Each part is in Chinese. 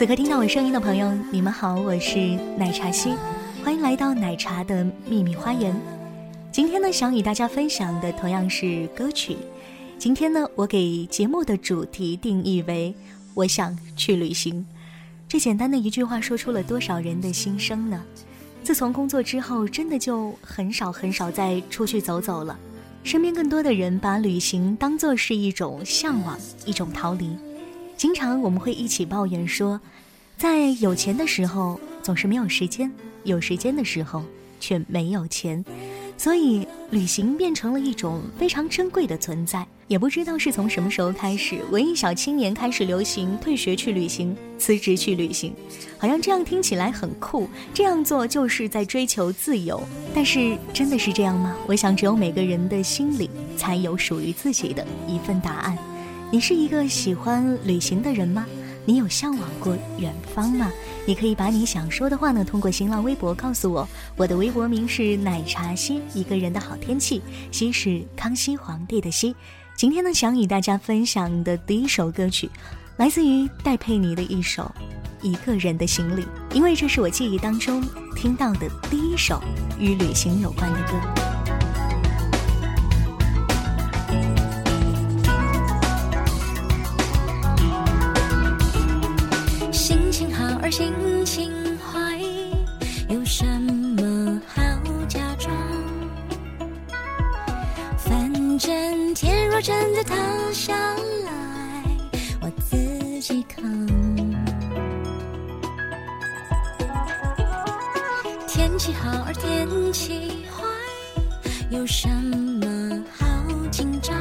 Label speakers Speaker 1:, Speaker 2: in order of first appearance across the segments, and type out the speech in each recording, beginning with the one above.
Speaker 1: 此刻听到我声音的朋友，你们好，我是奶茶西，欢迎来到奶茶的秘密花园。今天呢，想与大家分享的同样是歌曲。今天呢，我给节目的主题定义为“我想去旅行”。这简单的一句话，说出了多少人的心声呢？自从工作之后，真的就很少很少再出去走走了。身边更多的人把旅行当作是一种向往，一种逃离。经常我们会一起抱怨说，在有钱的时候总是没有时间，有时间的时候却没有钱。所以，旅行变成了一种非常珍贵的存在。也不知道是从什么时候开始，文艺小青年开始流行退学去旅行、辞职去旅行，好像这样听起来很酷。这样做就是在追求自由，但是真的是这样吗？我想，只有每个人的心里才有属于自己的一份答案。你是一个喜欢旅行的人吗？你有向往过远方吗？你可以把你想说的话呢，通过新浪微博告诉我。我的微博名是奶茶西，一个人的好天气。西是康熙皇帝的西。今天呢，想与大家分享的第一首歌曲，来自于戴佩妮的一首《一个人的行李》，因为这是我记忆当中听到的第一首与旅行有关的歌。
Speaker 2: 真的塌下来，我自己扛。天气好而天气坏，有什么好紧张？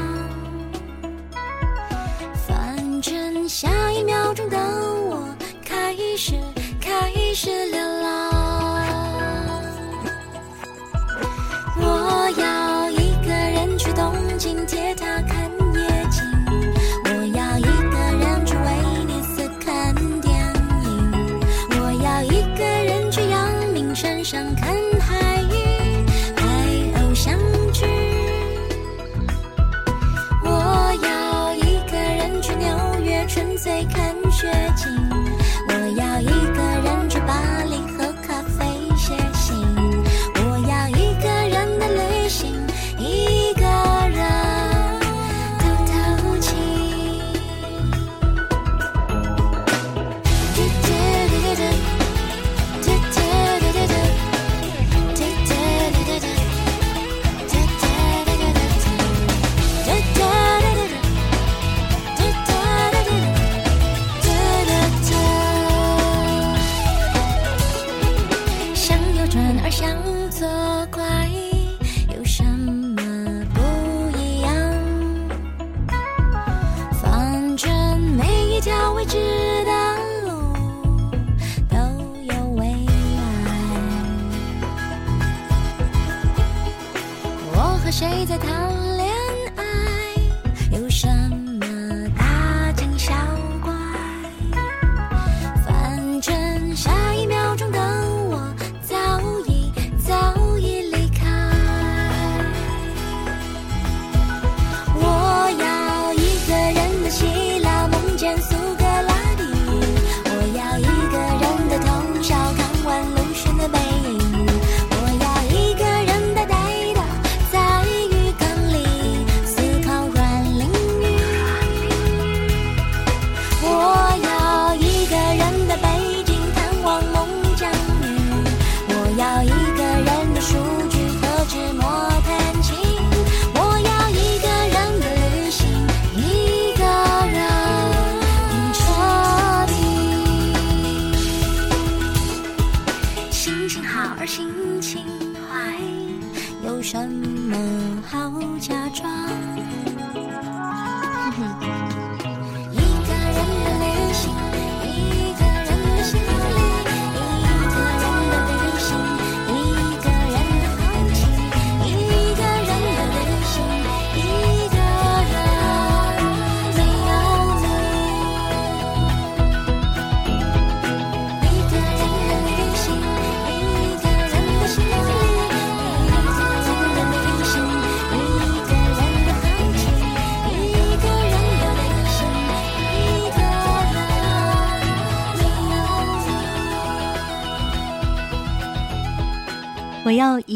Speaker 2: 反正下一秒钟的我。开始，开始流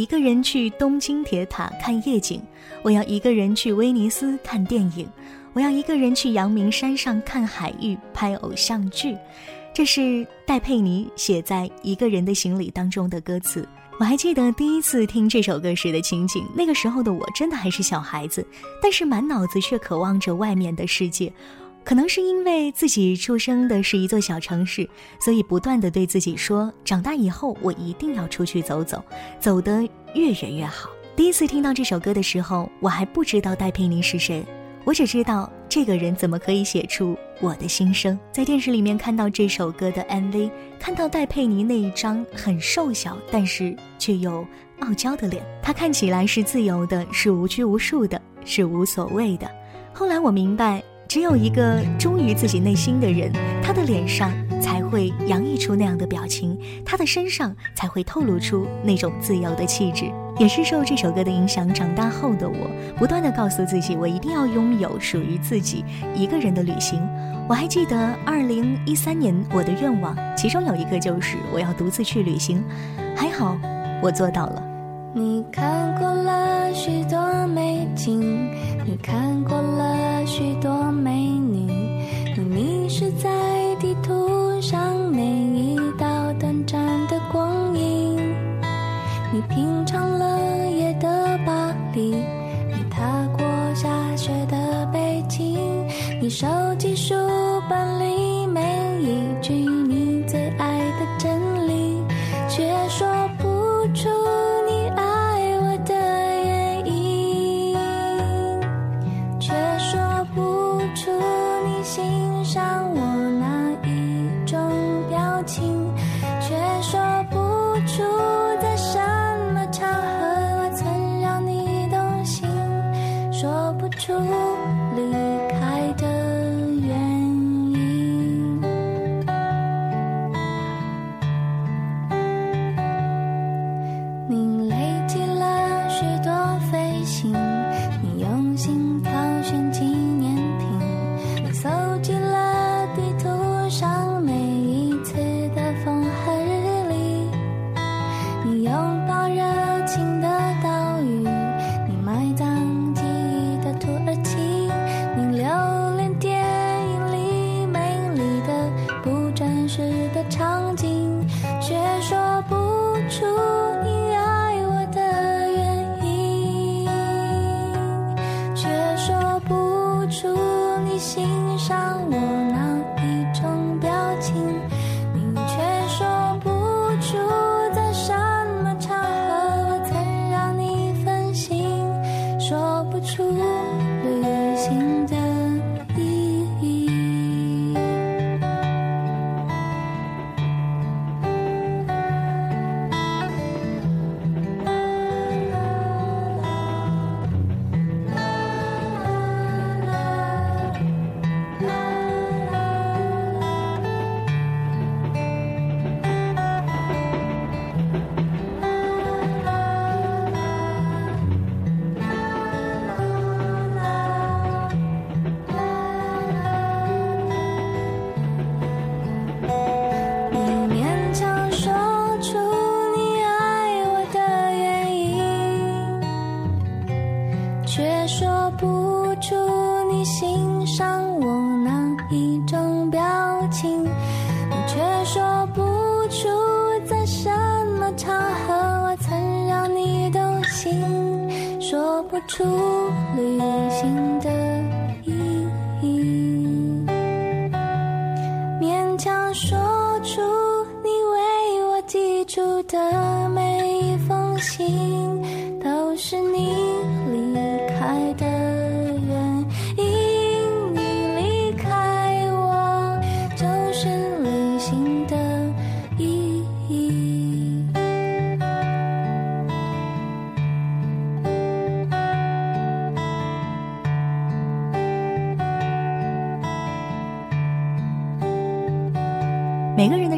Speaker 2: 一个人去东京铁塔看夜景，我要一个人去威尼斯看电影，我要一个人去阳明山上看海
Speaker 1: 域拍偶像剧。这是戴佩妮写在《一个人的行李》当中的歌词。我还记得第一次听这首歌时的情景，那个时候的我真的还是小孩子，但是满脑子却渴望着外面的世界。可能是因为自己出生的是一座小城市，所以不断的对自己说，长大以后我一定要出去走走，走得越远越好。第一次听到这首歌的时候，我还不知道戴佩妮是谁，我只知道这个人怎么可以写出我的心声。在电视里面看到这首歌的 MV，看到戴佩妮那一张很瘦小，但是却又傲娇的脸，她看起来是自由的，是无拘无束的，是无所谓的。后来我明白。只有一个忠于自己内心的人，他的脸上才会洋溢出那样的表情，他的身上才会透露出那种自由的气质。也是受这首歌的影响，长大后的我，不断的告诉自己，我一定要拥有属于自己一个人的旅行。我还记得二零一三年我的愿望，其中有一个就是我要独自去旅行。还好，我做到了。
Speaker 3: 你看过了许多美景，你看过了许多美女，你迷失在地图上每一道短暂的光影。你
Speaker 1: 平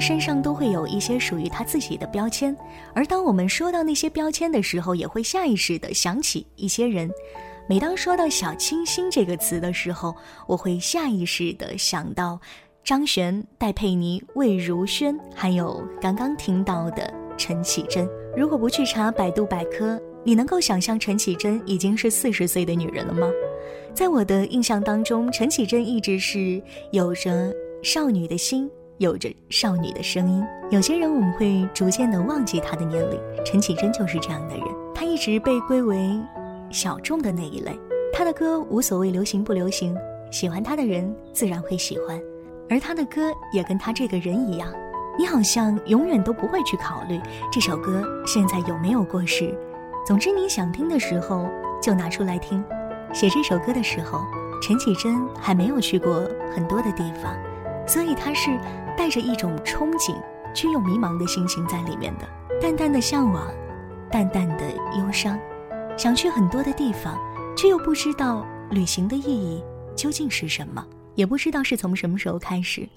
Speaker 1: 身上都会有一些属于他自己的标签，而当我们说到那些标签的时候，也会下意识地想起一些人。每当说到“小清新”这个词的时候，我会下意识地想到张悬、戴佩妮、魏如萱，还有刚刚听到的陈绮贞。如果不去查百度百科，你能够想象陈绮贞已经是四十岁的女人了吗？在我的印象当中，陈绮贞一直是有着少女的心。有着少女的声音，有些人我们会逐渐的忘记他的年龄。陈绮贞就是这样的人，她一直被归为小众的那一类。她的歌无所谓流行不流行，喜欢她的人自然会喜欢，而她的歌也跟她这个人一样，你好像永远都不会去考虑这首歌现在有没有过时。总之你想听的时候就拿出来听。写这首歌的时候，陈绮贞还没有去过很多的地方，所以她是。带着一种憧憬，却又迷茫的心情在里面的，淡淡的向往，淡淡的忧伤，想去很多的地方，却又不知道旅行的意义究竟是什么，也不知道是从什么时候开始，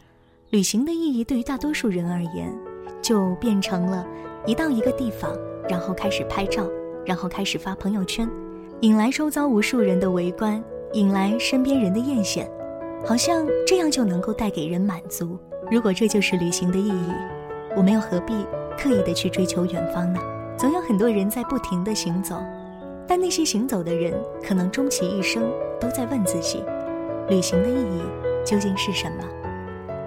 Speaker 1: 旅行的意义对于大多数人而言，就变成了一到一个地方，然后开始拍照，然后开始发朋友圈，引来周遭无数人的围观，引来身边人的艳羡，好像这样就能够带给人满足。如果这就是旅行的意义，我们又何必刻意的去追求远方呢？总有很多人在不停的行走，但那些行走的人，可能终其一生都在问自己：旅行的意义究竟是什么？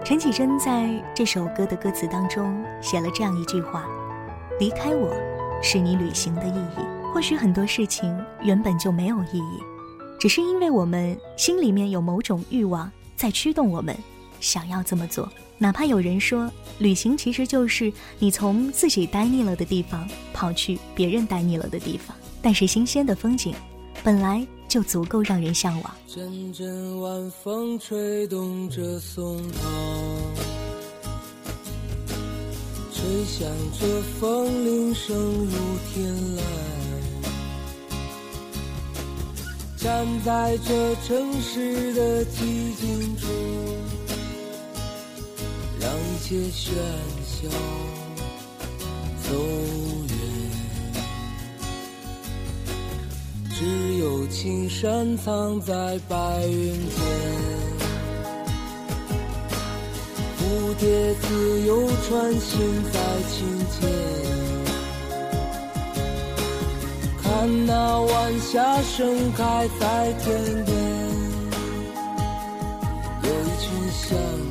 Speaker 1: 陈绮贞在这首歌的歌词当中写了这样一句话：“离开我，是你旅行的意义。”或许很多事情原本就没有意义，只是因为我们心里面有某种欲望在驱动我们，想要这么做。哪怕有人说，旅行其实就是你从自己待腻了的地方跑去别人待腻了的地方，但是新鲜的风景，本来就足够让人向往。
Speaker 4: 阵阵晚风吹动着松涛，吹响着风铃声如天籁，站在这城市的寂静处。让一切喧嚣走远，只有青山藏在白云间，蝴蝶自由穿行在琴间，看那晚霞盛开在天边，有一群向。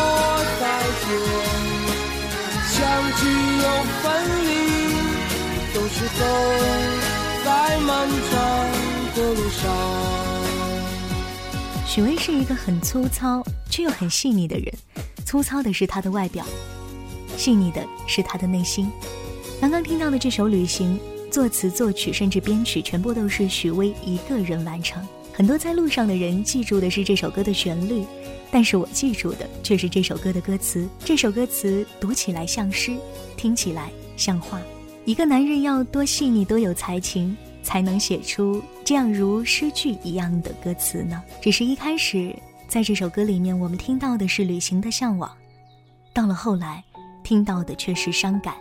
Speaker 4: 走在漫长的路上。
Speaker 1: 许巍是一个很粗糙却又很细腻的人，粗糙的是他的外表，细腻的是他的内心。刚刚听到的这首《旅行》，作词、作曲甚至编曲全部都是许巍一个人完成。很多在路上的人记住的是这首歌的旋律，但是我记住的却是这首歌的歌词。这首歌词读起来像诗，听起来像画。一个男人要多细腻，多有才情。才能写出这样如诗句一样的歌词呢？只是一开始，在这首歌里面，我们听到的是旅行的向往，到了后来，听到的却是伤感。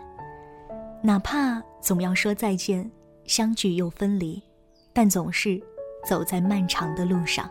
Speaker 1: 哪怕总要说再见，相聚又分离，但总是走在漫长的路上。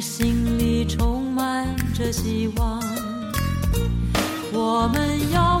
Speaker 5: 心里充满着希望。我们要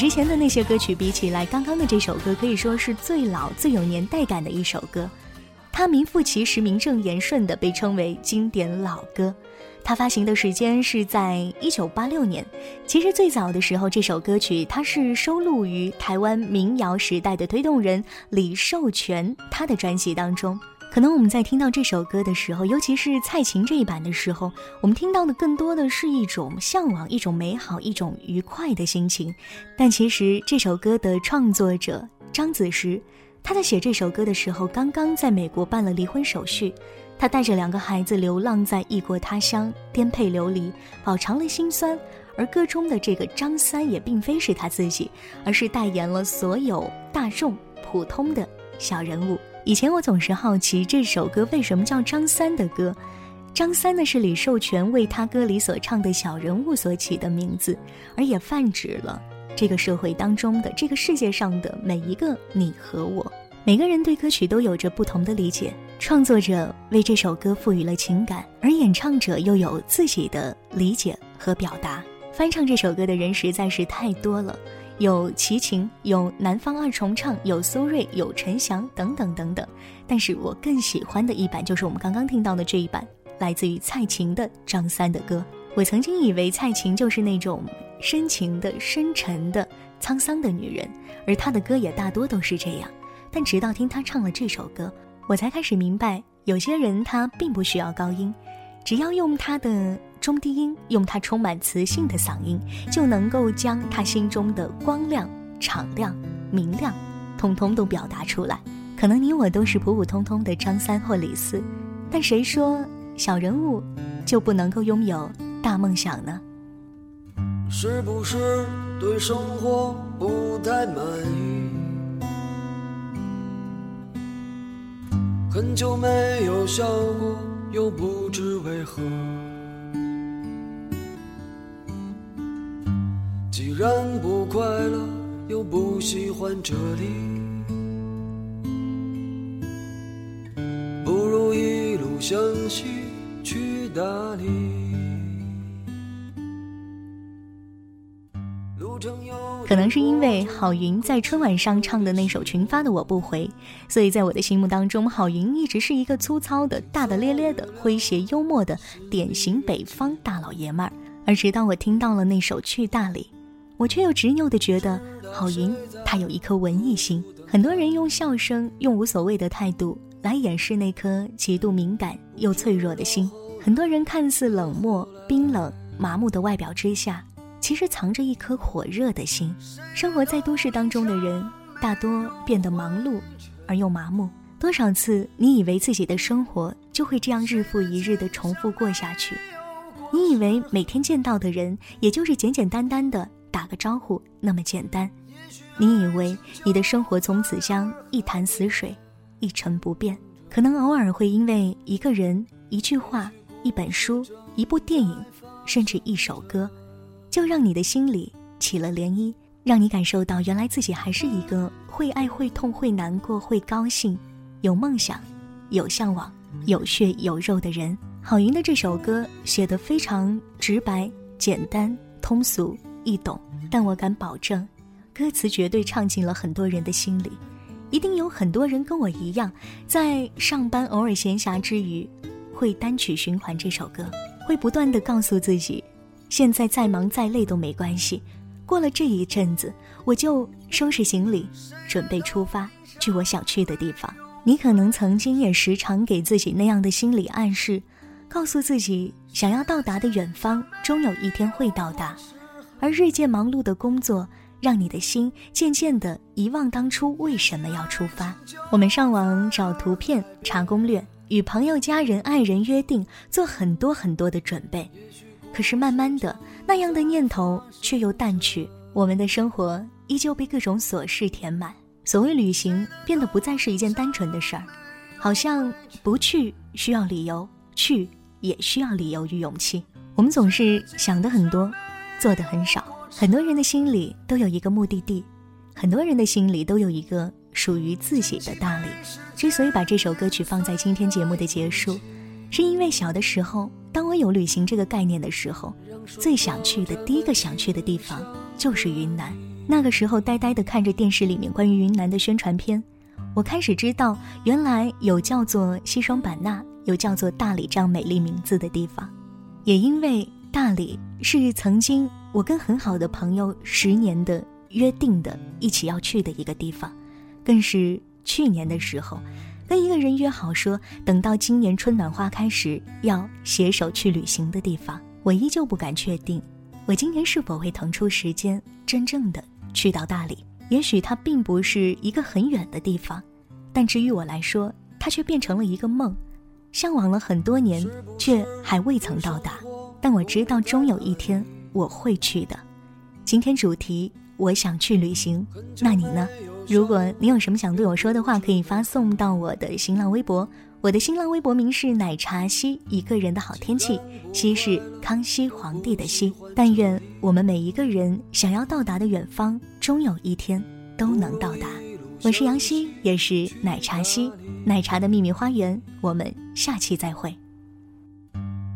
Speaker 1: 之前的那些歌曲比起来，刚刚的这首歌可以说是最老、最有年代感的一首歌。它名副其实、名正言顺地被称为经典老歌。它发行的时间是在一九八六年。其实最早的时候，这首歌曲它是收录于台湾民谣时代的推动人李寿全他的专辑当中。可能我们在听到这首歌的时候，尤其是蔡琴这一版的时候，我们听到的更多的是一种向往、一种美好、一种愉快的心情。但其实这首歌的创作者张子时，他在写这首歌的时候，刚刚在美国办了离婚手续，他带着两个孩子流浪在异国他乡，颠沛流离，饱尝了辛酸。而歌中的这个张三也并非是他自己，而是代言了所有大众普通的小人物。以前我总是好奇这首歌为什么叫张三的歌，张三呢是李寿全为他歌里所唱的小人物所起的名字，而也泛指了这个社会当中的这个世界上的每一个你和我。每个人对歌曲都有着不同的理解，创作者为这首歌赋予了情感，而演唱者又有自己的理解和表达。翻唱这首歌的人实在是太多了。有齐秦，有南方二重唱，有苏芮，有陈翔等等等等。但是我更喜欢的一版就是我们刚刚听到的这一版，来自于蔡琴的张三的歌。我曾经以为蔡琴就是那种深情的、深沉的、沧桑的女人，而她的歌也大多都是这样。但直到听她唱了这首歌，我才开始明白，有些人他并不需要高音，只要用他的。中低音用他充满磁性的嗓音，就能够将他心中的光亮、敞亮、明亮，通通都表达出来。可能你我都是普普通通的张三或李四，但谁说小人物就不能够拥有大梦想呢？
Speaker 6: 是不是对生活不太满意？很久没有笑过，又不知为何。既然不快乐，又不喜欢这里，不如一路向西去大理。
Speaker 1: 可能是因为郝云在春晚上唱的那首群发的《我不回》，所以在我的心目当中，郝云一直是一个粗糙的、大大咧咧的、诙谐幽默的典型北方大老爷们儿。而直到我听到了那首《去大理》。我却又执拗地觉得，郝云他有一颗文艺心。很多人用笑声、用无所谓的态度来掩饰那颗极度敏感又脆弱的心。很多人看似冷漠、冰冷、麻木的外表之下，其实藏着一颗火热的心。生活在都市当中的人，大多变得忙碌而又麻木。多少次，你以为自己的生活就会这样日复一日地重复过下去？你以为每天见到的人，也就是简简单单的。打个招呼那么简单，你以为你的生活从此将一潭死水，一成不变？可能偶尔会因为一个人、一句话、一本书、一部电影，甚至一首歌，就让你的心里起了涟漪，让你感受到原来自己还是一个会爱、会痛、会难过、会高兴、有梦想、有向往、有血有肉的人。郝云的这首歌写得非常直白、简单、通俗。易懂，但我敢保证，歌词绝对唱进了很多人的心里。一定有很多人跟我一样，在上班偶尔闲暇之余，会单曲循环这首歌，会不断的告诉自己，现在再忙再累都没关系，过了这一阵子，我就收拾行李，准备出发去我想去的地方。你可能曾经也时常给自己那样的心理暗示，告诉自己想要到达的远方，终有一天会到达，而日渐忙碌的工作。让你的心渐渐地遗忘当初为什么要出发。我们上网找图片、查攻略，与朋友、家人、爱人约定做很多很多的准备。可是慢慢的，那样的念头却又淡去。我们的生活依旧被各种琐事填满。所谓旅行，变得不再是一件单纯的事儿，好像不去需要理由，去也需要理由与勇气。我们总是想的很多，做的很少。很多人的心里都有一个目的地，很多人的心里都有一个属于自己的大理。之所以把这首歌曲放在今天节目的结束，是因为小的时候，当我有旅行这个概念的时候，最想去的第一个想去的地方就是云南。那个时候，呆呆地看着电视里面关于云南的宣传片，我开始知道，原来有叫做西双版纳，有叫做大理这样美丽名字的地方。也因为大理是曾经。我跟很好的朋友十年的约定的一起要去的一个地方，更是去年的时候，跟一个人约好说，等到今年春暖花开时要携手去旅行的地方。我依旧不敢确定，我今年是否会腾出时间真正的去到大理。也许它并不是一个很远的地方，但至于我来说，它却变成了一个梦，向往了很多年，却还未曾到达。但我知道，终有一天。我会去的。今天主题，我想去旅行。那你呢？如果你有什么想对我说的话，可以发送到我的新浪微博。我的新浪微博名是奶茶西，一个人的好天气。西是康熙皇帝的西。但愿我们每一个人想要到达的远方，终有一天都能到达。我是杨希，也是奶茶西，奶茶的秘密花园。我们下期再会。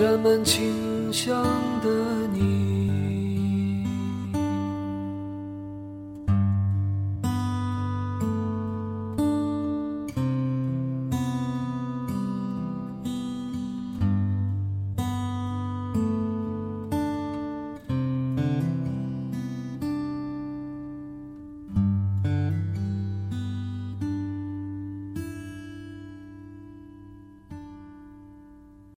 Speaker 6: 让双脚沾满清香的你。